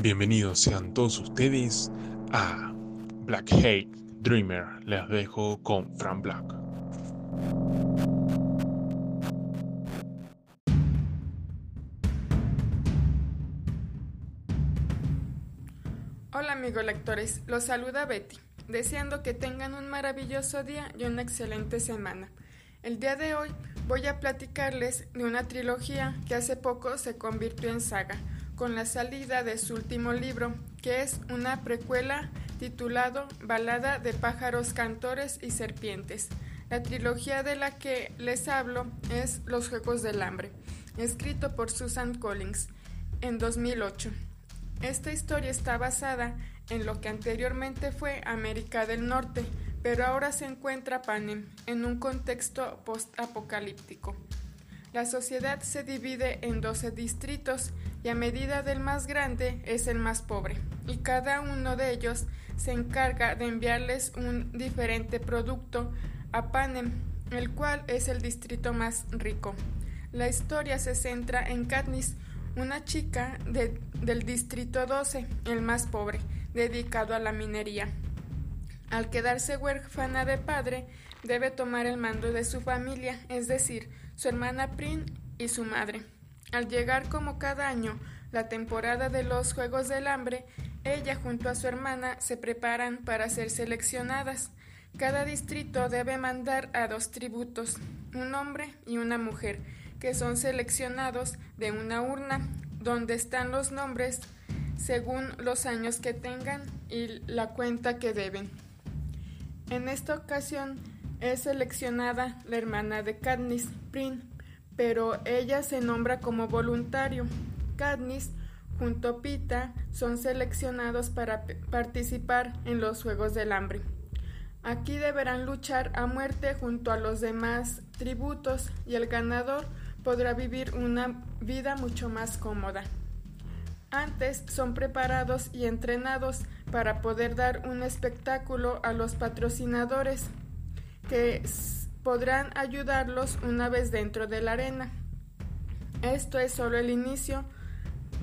Bienvenidos sean todos ustedes a Black Hate Dreamer. Les dejo con Fran Black. Hola amigos lectores, los saluda Betty, deseando que tengan un maravilloso día y una excelente semana. El día de hoy voy a platicarles de una trilogía que hace poco se convirtió en saga con la salida de su último libro, que es una precuela titulado Balada de pájaros, cantores y serpientes. La trilogía de la que les hablo es Los Juegos del Hambre, escrito por Susan Collins en 2008. Esta historia está basada en lo que anteriormente fue América del Norte, pero ahora se encuentra Panem en un contexto post-apocalíptico. La sociedad se divide en 12 distritos y a medida del más grande es el más pobre, y cada uno de ellos se encarga de enviarles un diferente producto a Panem, el cual es el distrito más rico. La historia se centra en Katniss, una chica del distrito 12, el más pobre, dedicado a la minería. Al quedarse huérfana de padre, debe tomar el mando de su familia, es decir, su hermana Prin y su madre. Al llegar como cada año la temporada de los Juegos del Hambre, ella junto a su hermana se preparan para ser seleccionadas. Cada distrito debe mandar a dos tributos, un hombre y una mujer, que son seleccionados de una urna donde están los nombres según los años que tengan y la cuenta que deben. En esta ocasión es seleccionada la hermana de Katniss, Prin, pero ella se nombra como voluntario. Katniss junto a Pita son seleccionados para participar en los Juegos del Hambre. Aquí deberán luchar a muerte junto a los demás tributos y el ganador podrá vivir una vida mucho más cómoda. Antes son preparados y entrenados para poder dar un espectáculo a los patrocinadores que podrán ayudarlos una vez dentro de la arena. Esto es solo el inicio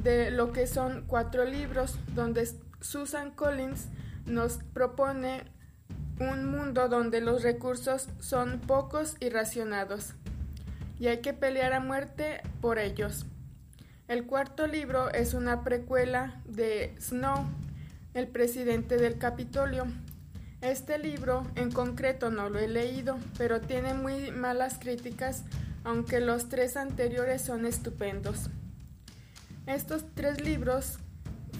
de lo que son cuatro libros donde Susan Collins nos propone un mundo donde los recursos son pocos y racionados y hay que pelear a muerte por ellos. El cuarto libro es una precuela de Snow, el presidente del Capitolio, este libro en concreto no lo he leído, pero tiene muy malas críticas, aunque los tres anteriores son estupendos. Estos tres libros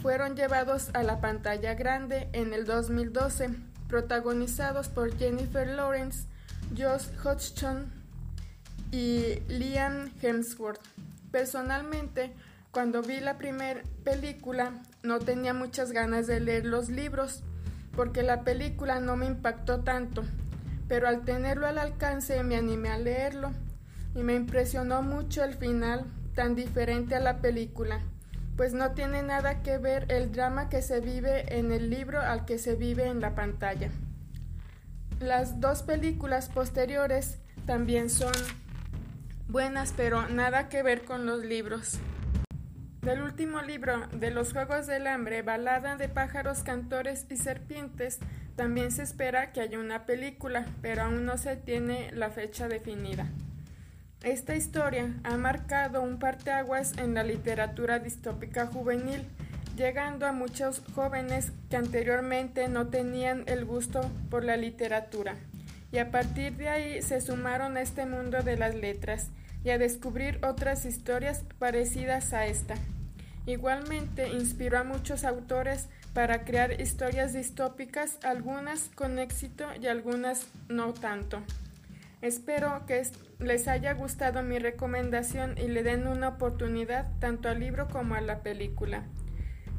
fueron llevados a la pantalla grande en el 2012, protagonizados por Jennifer Lawrence, Josh Hodgson y Liam Hemsworth. Personalmente, cuando vi la primera película, no tenía muchas ganas de leer los libros, porque la película no me impactó tanto, pero al tenerlo al alcance me animé a leerlo y me impresionó mucho el final tan diferente a la película, pues no tiene nada que ver el drama que se vive en el libro al que se vive en la pantalla. Las dos películas posteriores también son buenas, pero nada que ver con los libros. Del último libro de los Juegos del Hambre, Balada de pájaros, cantores y serpientes, también se espera que haya una película, pero aún no se tiene la fecha definida. Esta historia ha marcado un parteaguas en la literatura distópica juvenil, llegando a muchos jóvenes que anteriormente no tenían el gusto por la literatura, y a partir de ahí se sumaron a este mundo de las letras y a descubrir otras historias parecidas a esta. Igualmente inspiró a muchos autores para crear historias distópicas, algunas con éxito y algunas no tanto. Espero que les haya gustado mi recomendación y le den una oportunidad tanto al libro como a la película.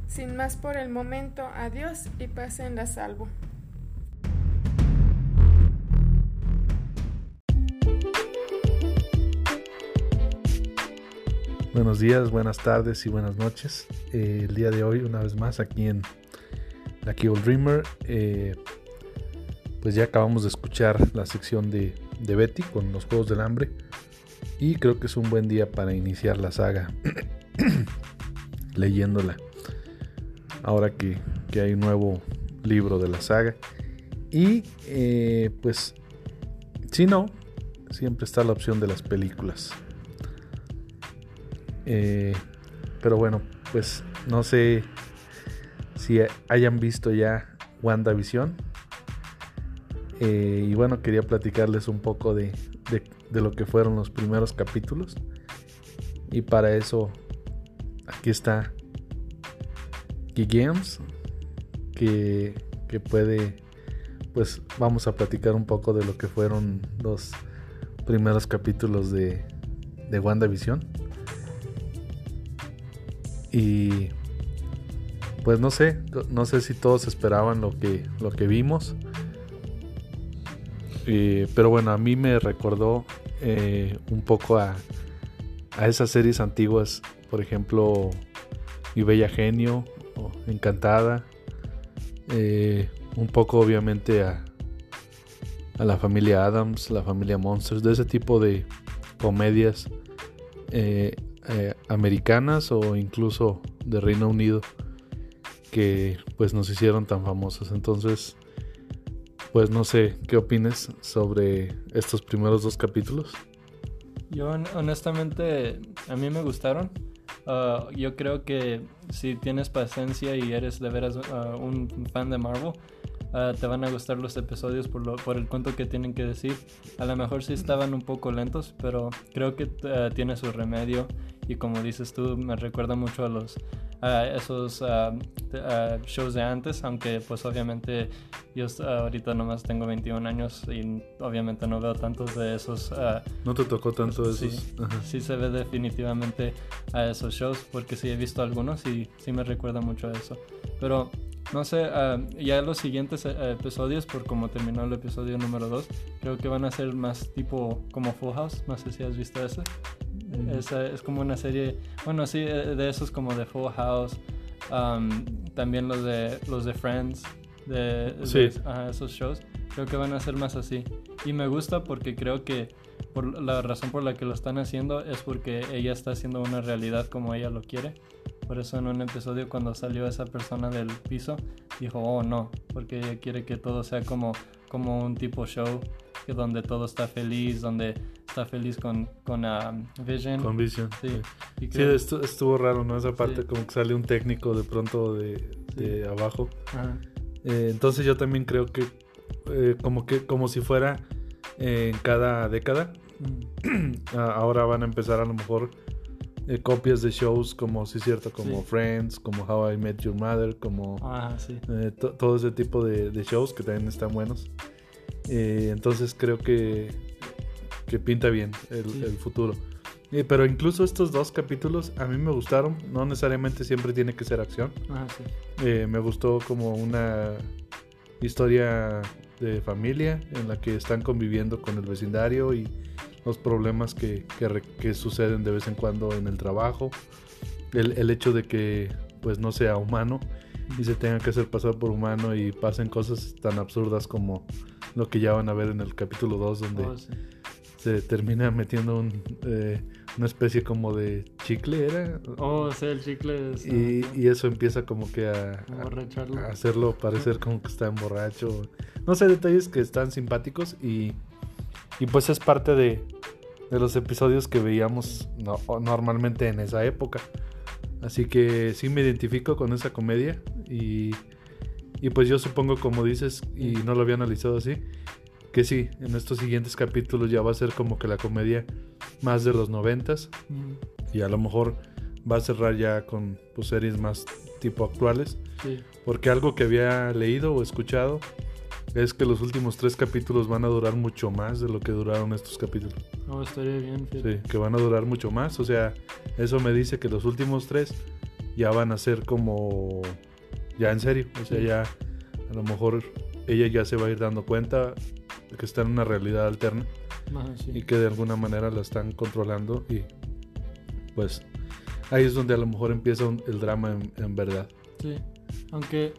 Sin más por el momento, adiós y pasen la salvo. Buenos días, buenas tardes y buenas noches. Eh, el día de hoy, una vez más, aquí en la Old Dreamer, eh, pues ya acabamos de escuchar la sección de, de, Betty con los Juegos del Hambre. Y creo que es un buen día para iniciar la saga leyéndola. ahora que, que hay un nuevo libro de la saga. Y eh, pues, si no, siempre está la opción de las películas. Eh, pero bueno, pues no sé si hayan visto ya WandaVision. Eh, y bueno, quería platicarles un poco de, de, lo que fueron los primeros capítulos. Y para eso, aquí está Games, que, que puede, pues vamos a platicar un poco de lo que fueron los primeros capítulos de, de WandaVision. Y pues no sé, no sé si todos esperaban lo que, lo que vimos. Eh, pero bueno, a mí me recordó eh, un poco a, a esas series antiguas, por ejemplo, Mi Bella Genio, Encantada, eh, un poco obviamente a, a la familia Adams, la familia Monsters, de ese tipo de comedias americanas o incluso de Reino Unido que pues nos hicieron tan famosos. Entonces, pues no sé, ¿qué opines sobre estos primeros dos capítulos? Yo honestamente, a mí me gustaron. Ah, yo creo que si tienes paciencia y eres de veras ah, un fan de Marvel, ah, te van a gustar los episodios por, lo, por el cuento que tienen que decir. A lo mejor sí estaban un poco lentos, pero creo que tiene su remedio. Y como dices tú, me recuerda mucho a los esos shows de antes, aunque pues obviamente yo ahorita nomás tengo 21 años y obviamente no veo tantos de esos. ¿No te tocó tanto de esos? Sí, sí, se ve definitivamente a esos shows porque sí he visto algunos y sí me recuerda mucho a eso. Pero no sé, ya los siguientes eh, episodios, por como terminó el episodio número 2, creo que van a ser más tipo como Full House. No sé si has visto eso. Es, como una serie, bueno, sí, eh, de esos como de Full House, también los de, los de Friends, de, esos shows, creo que van a ser más así. Y me gusta porque creo que por la razón por la que lo están haciendo es porque ella está haciendo una realidad como ella lo quiere. Por eso en un episodio cuando salió esa persona del piso, dijo, oh no, porque ella quiere que todo sea como, como un tipo show, que donde todo está feliz, donde está feliz con, con um, Vision. Con Vision. Sí, sí. estuvo, raro, ¿no? Esa parte como que sale un técnico de pronto de, de abajo. Eh, entonces yo también creo que eh, como que como si fuera eh, en cada década. Mm. Ahora van a empezar a lo mejor copias de shows como, sí es cierto, como Friends, como How I Met Your Mother, como ah, sí. todo ese tipo de, de, shows que también están buenos. entonces creo que que pinta bien el, futuro. pero incluso estos dos capítulos a mí me gustaron. No necesariamente siempre tiene que ser acción. Ah, eh, me gustó como una historia de familia en la que están conviviendo con el vecindario y los problemas que, que, suceden de vez en cuando en el trabajo. El, el, hecho de que pues no sea humano y se tenga que hacer pasar por humano y pasen cosas tan absurdas como lo que ya van a ver en el capítulo 2 donde... Oh, se termina metiendo un, eh, una especie como de chicle, ¿era? Oh, sí, el chicle. y, y, eso empieza como que a, a, hacerlo parecer como que está borracho. No sé, detalles que están simpáticos y, y pues es parte de, de los episodios que veíamos normalmente en esa época. Así que sí me identifico con esa comedia y, y pues yo supongo como dices y no lo había analizado así que sí, en estos siguientes capítulos ya va a ser como que la comedia más de los noventas. Y a lo mejor va a cerrar ya con pues, series más tipo actuales. Porque algo que había leído o escuchado es que los últimos tres capítulos van a durar mucho más de lo que duraron estos capítulos. No, estaría bien. Sí, que van a durar mucho más. O sea, eso me dice que los últimos tres ya van a ser como... Ya en serio. O sea, ya a lo mejor ella ya se va a ir dando cuenta que está en una realidad alterna y que de alguna manera la están controlando y pues ahí es donde a lo mejor empieza el drama en, verdad. Sí, aunque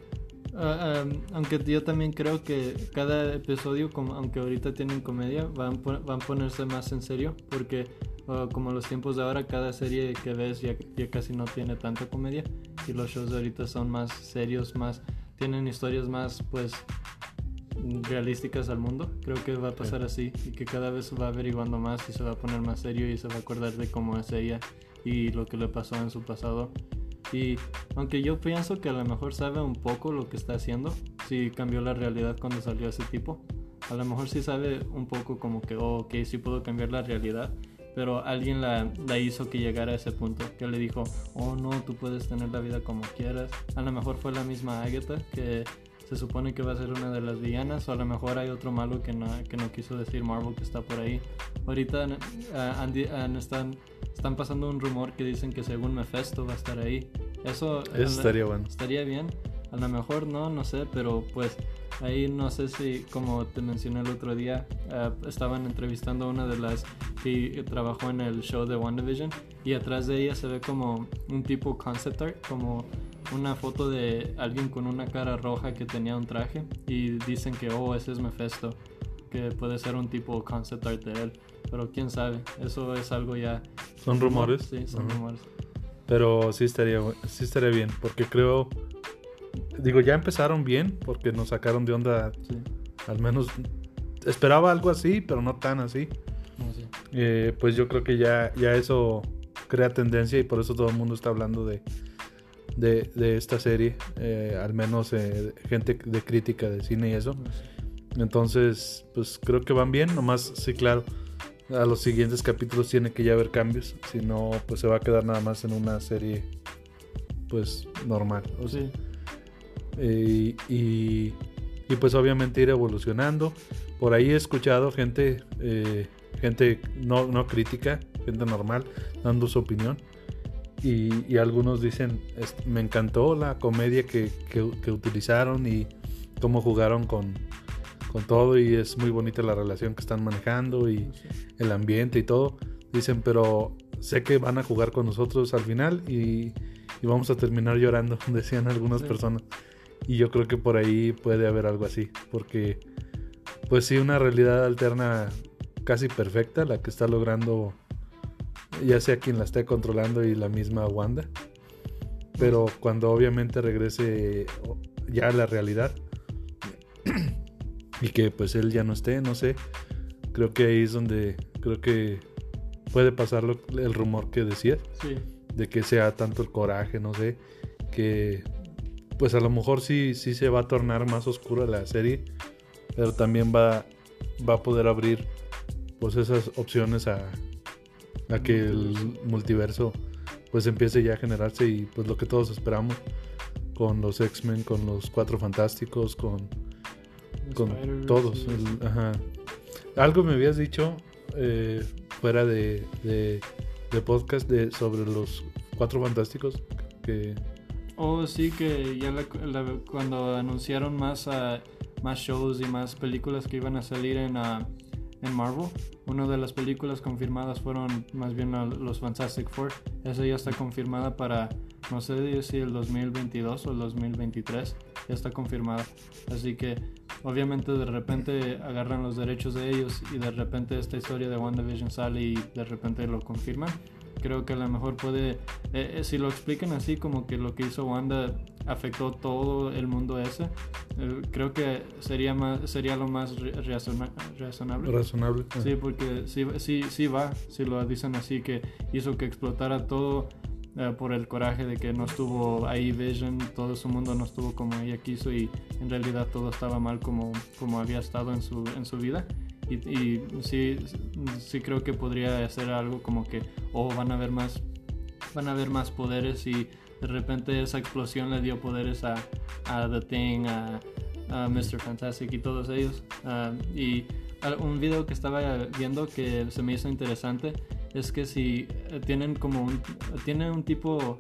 ah, aunque yo también creo que cada episodio, como, aunque ahorita tienen comedia, van, van a ponerse más en serio porque ah, como los tiempos de ahora, cada serie que ves ya, ya casi no tiene tanta comedia y los shows de ahorita son más serios, más tienen historias más pues realísticas al mundo. Creo que va a pasar así y que cada vez va averiguando más y se va a poner más serio y se va a acordar de cómo es ella y lo que le pasó en su pasado. Y aunque yo pienso que a lo mejor sabe un poco lo que está haciendo, si cambió la realidad cuando salió ese tipo, a lo mejor sí sabe un poco como que, oh, ok, sí puedo cambiar la realidad, pero alguien la, la, hizo que llegara a ese punto, que le dijo, oh no, tú puedes tener la vida como quieras. A lo mejor fue la misma Agatha que se supone que va a ser una de las villanas, o a lo mejor hay otro malo que no, que no quiso decir Marvel que está por ahí. Ahorita uh, están, están pasando un rumor que dicen que según Mephisto va a estar ahí. Eso, Eso estaría bueno. Estaría bien. A lo mejor no, no sé, pero pues ahí no sé si, como te mencioné el otro día, uh, estaban entrevistando a una de las que trabajó en el show de WandaVision y atrás de ella se ve como un tipo concept art, como una foto de alguien con una cara roja que tenía un traje y dicen que, oh, ese es Mephisto, que puede ser un tipo concept art de él, pero quién sabe, eso es algo ya... ¿Son rumores? Sí, son rumores. Pero sí estaría, sí estaría bien, porque creo, digo, ya empezaron bien, porque nos sacaron de onda, sí. al menos esperaba algo así, pero no tan así. No, sí. eh, pues yo creo que ya, ya eso crea tendencia y por eso todo el mundo está hablando de, de, de esta serie, eh, al menos eh, gente de crítica de cine y eso. Entonces, pues creo que van bien, nomás, sí, claro, a los siguientes capítulos tiene que ya haber cambios, si no, pues se va a quedar nada más en una serie, pues normal. O sea, Sí. eh, y, y, pues obviamente ir evolucionando. Por ahí he escuchado gente, gente no, no crítica, gente normal, dando su opinión. Y, y algunos dicen, "Es- me encantó la comedia que, que- que utilizaron y cómo jugaron con, con todo y es muy bonita la relación que están manejando y el ambiente y todo. Dicen, pero sé que van a jugar con nosotros al final y, y vamos a terminar llorando, decían algunas Sí. personas. Y yo creo que por ahí puede haber algo así, porque pues sí, una realidad alterna casi perfecta, la que está logrando ya sea quien la esté controlando y la misma Wanda. Pero cuando obviamente regrese ya a la realidad y que pues él ya no esté, no sé, creo que ahí es donde creo que puede pasar lo- el rumor que decías Sí. de que sea tanto el coraje, no sé, que pues a lo mejor sí, sí se va a tornar más oscura la serie, pero también va, va a poder abrir pues esas opciones a, a que el multiverso pues empiece ya a generarse y pues lo que todos esperamos con los X-Men, con los Cuatro Fantásticos, con, con todos. el- ajá. Algo me habías dicho eh, fuera de, de, de podcast de, sobre los Cuatro Fantásticos que Oh, sí, que ya la- la- cuando anunciaron más, ah, más shows y más películas que iban a salir en, ah, en Marvel, una de las películas confirmadas fueron más bien los Fantastic Four. Esa ya está confirmada para, no sé si el 2022 o el 2023, ya está confirmada. Así que obviamente de repente agarran los derechos de ellos y de repente esta historia de WandaVision sale y de repente lo confirman. Creo que a lo mejor puede, eh, eh, si lo explican así como que lo que hizo Wanda afectó todo el mundo ese, eh, creo que sería más sería lo más razona- razonable. razonable. Sí, porque sí, sí, sí va, si lo dicen así, que hizo que explotara todo eh, por el coraje de que no estuvo ahí Vision, todo su mundo no estuvo como ella quiso y en realidad todo estaba mal como, como había estado en su, en su vida. Y, sí, sí creo que podría hacer algo como que, o van a haber más, van a haber más poderes y de repente esa explosión le dio poderes a, a The Thing, a, Mr. Fantastic y todos ellos. Ah, y un video que estaba viendo que se me hizo interesante es que si eh, tienen como tienen un tipo,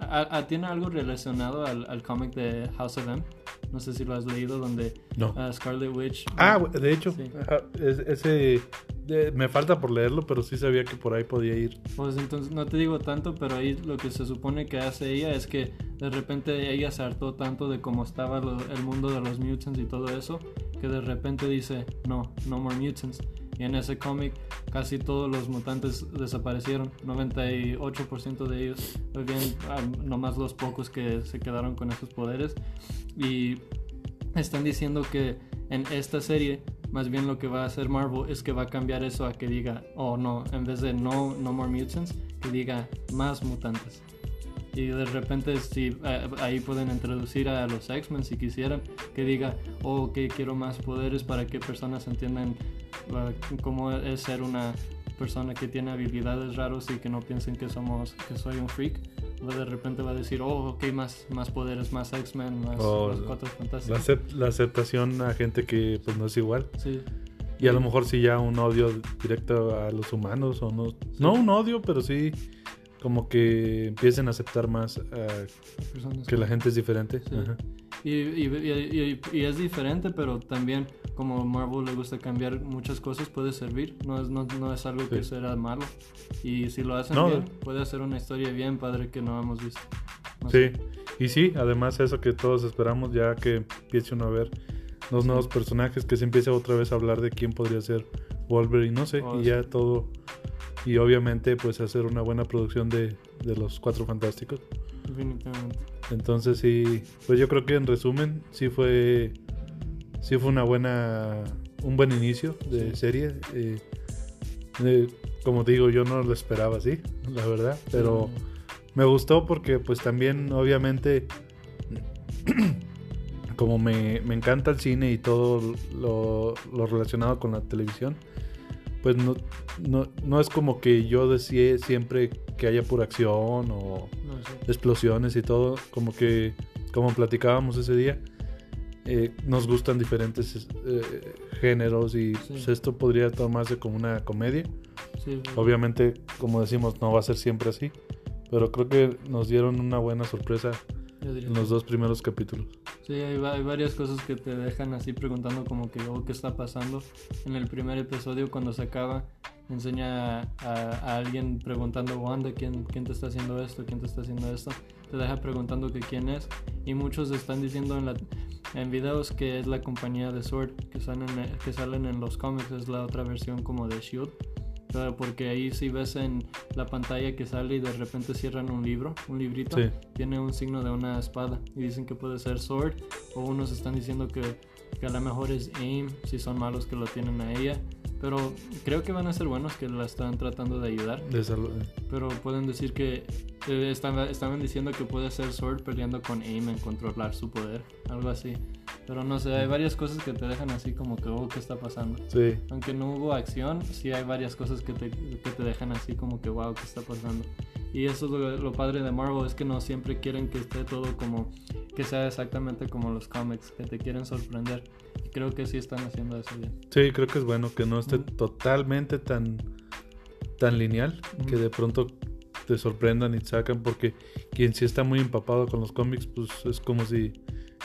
a- a- tiene algo relacionado al, al cómic de House of M. No sé si lo has leído, donde No. ah, Scarlet Witch. Ah, de hecho, Sí. ajá, es- ese de- me falta por leerlo, pero sí sabía que por ahí podía ir. Pues entonces no te digo tanto, pero ahí lo que se supone que hace ella es que de repente ella se hartó tanto de cómo estaba lo- el mundo de los mutants y todo eso, que de repente dice, no, no more mutants. Y en ese cómic casi todos los mutantes desaparecieron. 98% de ellos vivían ah, nomás los pocos que se quedaron con esos poderes. Y están diciendo que en esta serie más bien lo que va a hacer Marvel es que va a cambiar eso a que diga, oh no, en vez de no, no more mutants, que diga más mutantes. Y de repente si eh, ahí pueden introducir a los X-Men si quisieran, que diga, oh, que quiero más poderes para que personas entiendan cómo es ser una persona que tiene habilidades raros y que no piensen que somos que soy un freak de repente va a decir, oh, ok, más, más poderes, más X-Men, más, Oh, Cuatro La, Fantásticos. acep- la aceptación a gente que pues no es igual. Sí, Y a lo mejor sí ya un odio directo a los humanos o no. No un odio, pero sí como que empiecen a aceptar más personas que la gente es diferente. Sí. Ajá. Y, y- y- y es diferente, pero también como Marvel le gusta cambiar muchas cosas, puede servir. No es, no, no es algo que Sí. será malo. Y si lo hacen No, bien, puede hacer una historia bien padre que no hemos visto. No Sí, sé. y sí, además eso que todos esperamos ya que empiece uno a ver los nuevos personajes, que se empiece otra vez a hablar de quién podría ser Wolverine, no sé, Oh, y sí. ya todo, y obviamente pues hacer una buena producción de, de los Cuatro Fantásticos. Definitivamente. Entonces sí, pues yo creo que en resumen sí fue, sí fue una buena, un buen inicio de Sí. serie. eh, eh, como digo, yo no lo esperaba así, la verdad, pero... Me gustó porque pues también obviamente como me, me encanta el cine y todo lo, lo relacionado con la televisión, pues no, no, no es como que yo decía siempre que haya pura acción o No explosiones y todo, como que como platicábamos ese día, eh, nos gustan diferentes eh, géneros y Sí. pues, esto podría tomarse como una comedia. Sí. Obviamente, como decimos, no va a ser siempre así. Pero creo que nos dieron una buena sorpresa en los dos primeros capítulos. Sí, hay, hay varias cosas que te dejan así preguntando como que, oh, ¿qué está pasando? En el primer episodio, cuando se acaba, enseña a, a alguien preguntando, Wanda, ¿quién, ¿quién te está haciendo esto? ¿Quién te está haciendo esto? Te deja preguntando que quién es. Y muchos están diciendo en, la, en videos que es la compañía de Sword, que salen, que salen en los cómics, es la otra versión como de S.H.I.E.L.D. Porque ahí si ves en la pantalla que sale y de repente cierran un libro, un librito, Sí. tiene un signo de una espada y dicen que puede ser sword o unos están diciendo que, que a lo mejor es aim si son malos que lo tienen a ella pero creo que van a ser buenos que la están tratando de ayudar. De sal- pero pueden decir que eh, estaban, estaban diciendo que puede ser sword peleando con aim en controlar su poder algo así. Pero no sé hay varias cosas que te dejan así como que oh qué está pasando sí, aunque no hubo acción, sí hay varias cosas que te, que te dejan así como que wow, ¿qué está pasando? Y eso es lo, lo padre de Marvel, es que no siempre quieren que esté todo como, que sea exactamente como los cómics, que te quieren sorprender. Y creo que sí están haciendo eso bien. sí, creo que es bueno que no esté Ujú. totalmente tan, tan lineal, que Ujú. de pronto te sorprendan y te sacan, porque quien sí está muy empapado con los cómics, pues es como si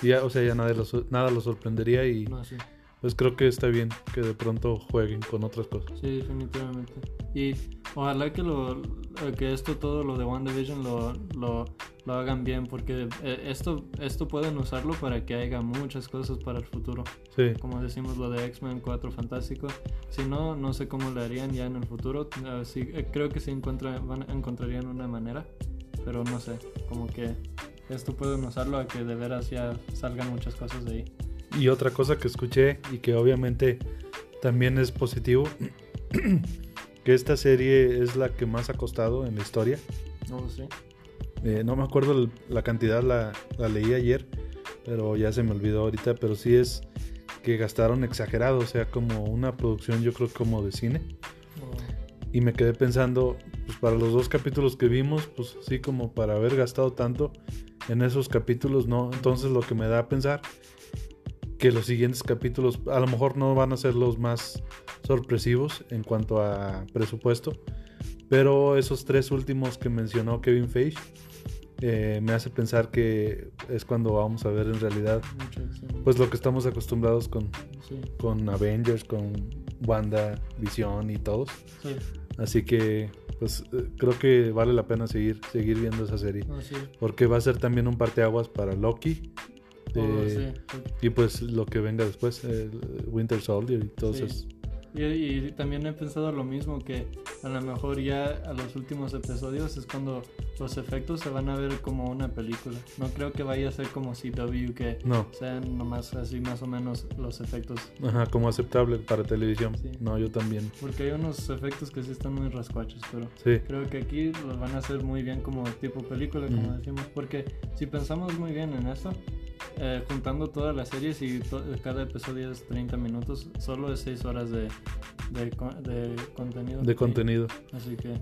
ya, o sea, ya nada lo, nada lo sorprendería y No, sí, pues creo que está bien que de pronto jueguen con otras cosas. sí, definitivamente. Y ojalá que, lo, que esto, todo lo de WandaVision lo, lo, lo hagan bien, porque eh, esto, esto pueden usarlo para que haya muchas cosas para el futuro. Sí, como decimos lo de X-Men 4 Fantástico. Si no, no sé cómo lo harían ya en el futuro. Eh, sí, eh, creo que sí encuentra, van, encontrarían una manera, pero no sé, como que esto pueden usarlo a que de veras ya salgan muchas cosas de ahí. Y otra cosa que escuché y que obviamente también es positivo, que esta serie es la que más ha costado en la historia. No lo sé. Eh, no me acuerdo el- la cantidad, la, la leí ayer, pero ya se me olvidó ahorita, pero sí es que gastaron exagerado, o sea, como una producción yo creo como de cine. Y me quedé pensando, pues para los dos capítulos que vimos, pues sí como para haber gastado tanto en esos capítulos, no. Entonces lo que me da a pensar que los siguientes capítulos a lo mejor no van a ser los más sorpresivos en cuanto a presupuesto, pero esos tres últimos que mencionó Kevin Feige eh, me hace pensar que es cuando vamos a ver en realidad pues lo que estamos acostumbrados con, sí, con Avengers, con Wanda, Visión y todos. sí. Así que pues eh, creo que vale la pena seguir, seguir viendo esa serie. Sí. Porque va a ser también un parteaguas para Loki. Oh, eh, sí, sí. Y pues lo que venga después, el Winter Soldier y todos esos. Y, y, también he pensado lo mismo, que a lo mejor ya a los últimos episodios es cuando los efectos se van a ver como una película. No creo que vaya a ser como CW, que No. sean nomás así más o menos los efectos. Ajá, como aceptable para televisión. Sí. No, yo también. Porque hay unos efectos que sí están muy rascuachos, pero Sí. creo que aquí los van a hacer muy bien como tipo película, como decimos. Porque si pensamos muy bien en esto, eh, juntando todas las series y cada episodio es 30 minutos, solo es 6 horas de, de, co- de contenido. De contenido. Así que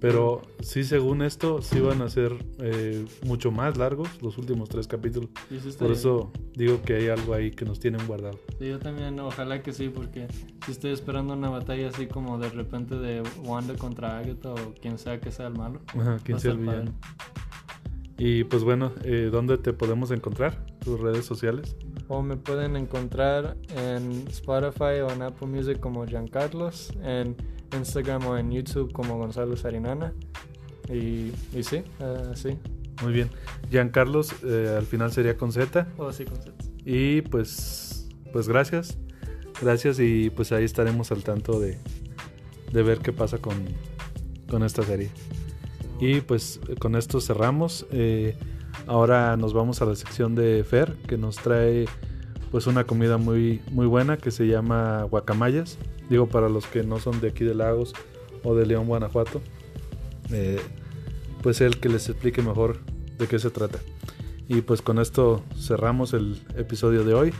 Pero sí, según esto, sí van a ser eh, mucho más largos los últimos tres capítulos. sí, Por bien. eso digo que hay algo ahí que nos tienen guardado. Sí, yo también, ojalá que sí, porque si estoy esperando una batalla así como de repente de Wanda contra Agatha o quien sea que sea el malo. Ajá, a sea el villano. Y pues bueno, eh, ¿dónde te podemos encontrar? Tus redes sociales. O me pueden encontrar en Spotify o en Apple Music como Giancarlos, en Instagram o en YouTube como Gonzalo Sarinana. Y, y sí, eh, sí. Muy bien. Giancarlos, eh, al final sería con Z. O sí, con Z. Y pues, pues gracias. Gracias y pues ahí estaremos al tanto de, de ver qué pasa con, con esta serie. Y pues con esto cerramos. Eh, ahora nos vamos a la sección de Fer que nos trae pues una comida muy, muy buena que se llama guacamayas. Digo para los que no son de aquí de Lagos o de León, Guanajuato. Eh, pues él que les explique mejor de qué se trata. Y pues con esto cerramos el episodio de hoy.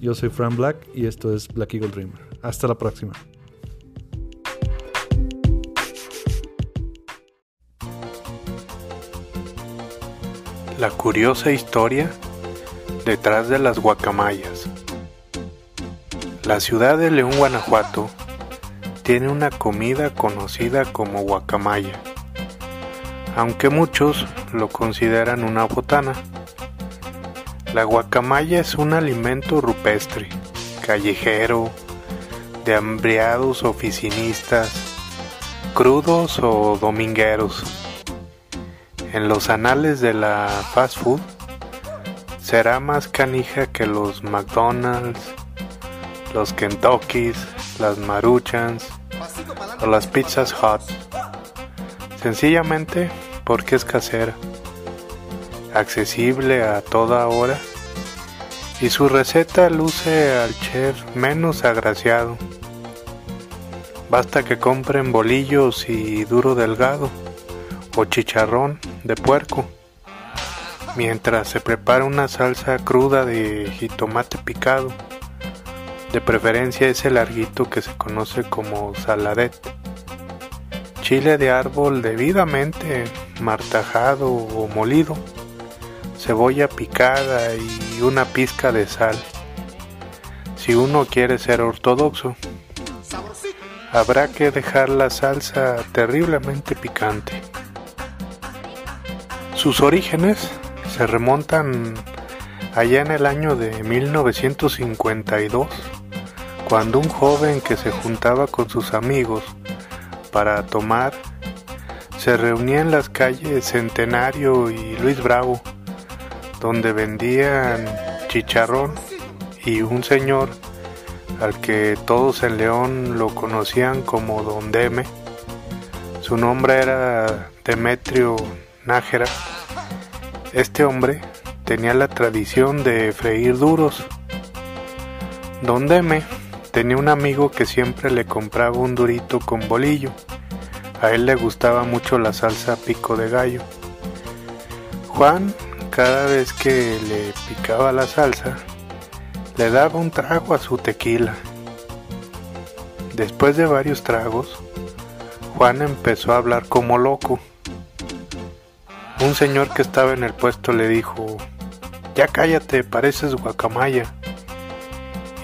Yo soy Fran Black y esto es Black Eagle Dreamer. Hasta la próxima. La curiosa historia detrás de las guacamayas. La ciudad de León, Guanajuato, tiene una comida conocida como guacamaya, aunque muchos lo consideran una botana. La guacamaya es un alimento rupestre, callejero, de hambriados oficinistas, crudos o domingueros. En los anales de la fast food será más canija que los McDonald's, los Kentuckys, las Maruchans o las Pizzas Hut. Sencillamente porque es casera, accesible a toda hora y su receta luce al chef menos agraciado. Basta que compren bolillos y duro delgado o chicharrón de puerco, mientras se prepara una salsa cruda de jitomate picado. De preferencia ese larguito que se conoce como saladet. Chile de árbol debidamente martajado o molido, cebolla picada y una pizca de sal. Si uno quiere ser ortodoxo, habrá que dejar la salsa terriblemente picante. Sus orígenes se remontan allá en el año de 1952, cuando un joven que se juntaba con sus amigos para tomar se reunía en las calles Centenario y Luis Bravo, donde vendían chicharrón y un señor al que todos en León lo conocían como Don Deme. Su nombre era Demetrio Este hombre tenía la tradición de freír duros. Don Deme tenía un amigo que siempre le compraba un durito con bolillo. A él le gustaba mucho la salsa pico de gallo. Juan, cada vez que le picaba la salsa, le daba un trago a su tequila. Después de varios tragos, Juan empezó a hablar como loco. Un señor que estaba en el puesto le dijo, ya cállate, pareces guacamaya.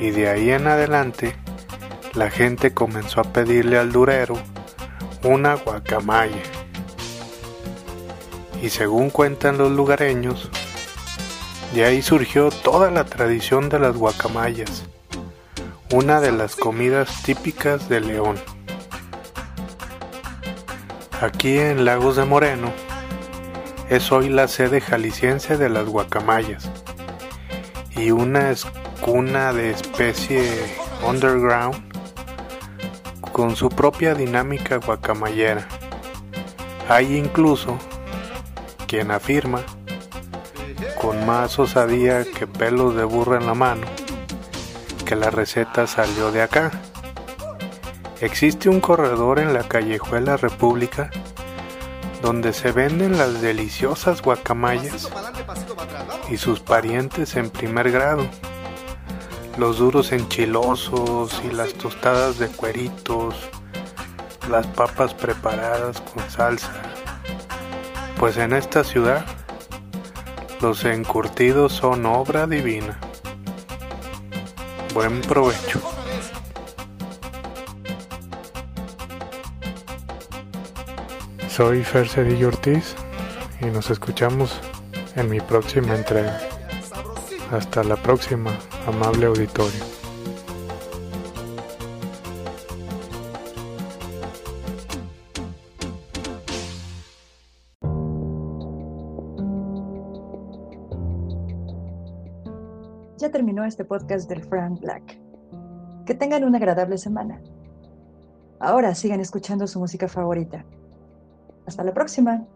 Y de ahí en adelante, la gente comenzó a pedirle al durero una guacamaya. Y según cuentan los lugareños, de ahí surgió toda la tradición de las guacamayas, una de las comidas típicas de León. Aquí en Lagos de Moreno es hoy la sede jalisciense de las guacamayas y una cuna de especie underground con su propia dinámica guacamayera. Hay incluso quien afirma, con más osadía que pelos de burro en la mano, que la receta salió de acá. Existe un corredor en la callejuela República donde se venden las deliciosas guacamayas y sus parientes en primer grado, los duros enchilosos y las tostadas de cueritos, las papas preparadas con salsa. Pues en esta ciudad los encurtidos son obra divina. Buen provecho. Soy Fer Cedillo Ortiz y nos escuchamos en mi próxima entrega. Hasta la próxima, amable auditorio. Ya terminó este podcast del Frank Black. Que tengan una agradable semana. Ahora sigan escuchando su música favorita. Hasta la próxima.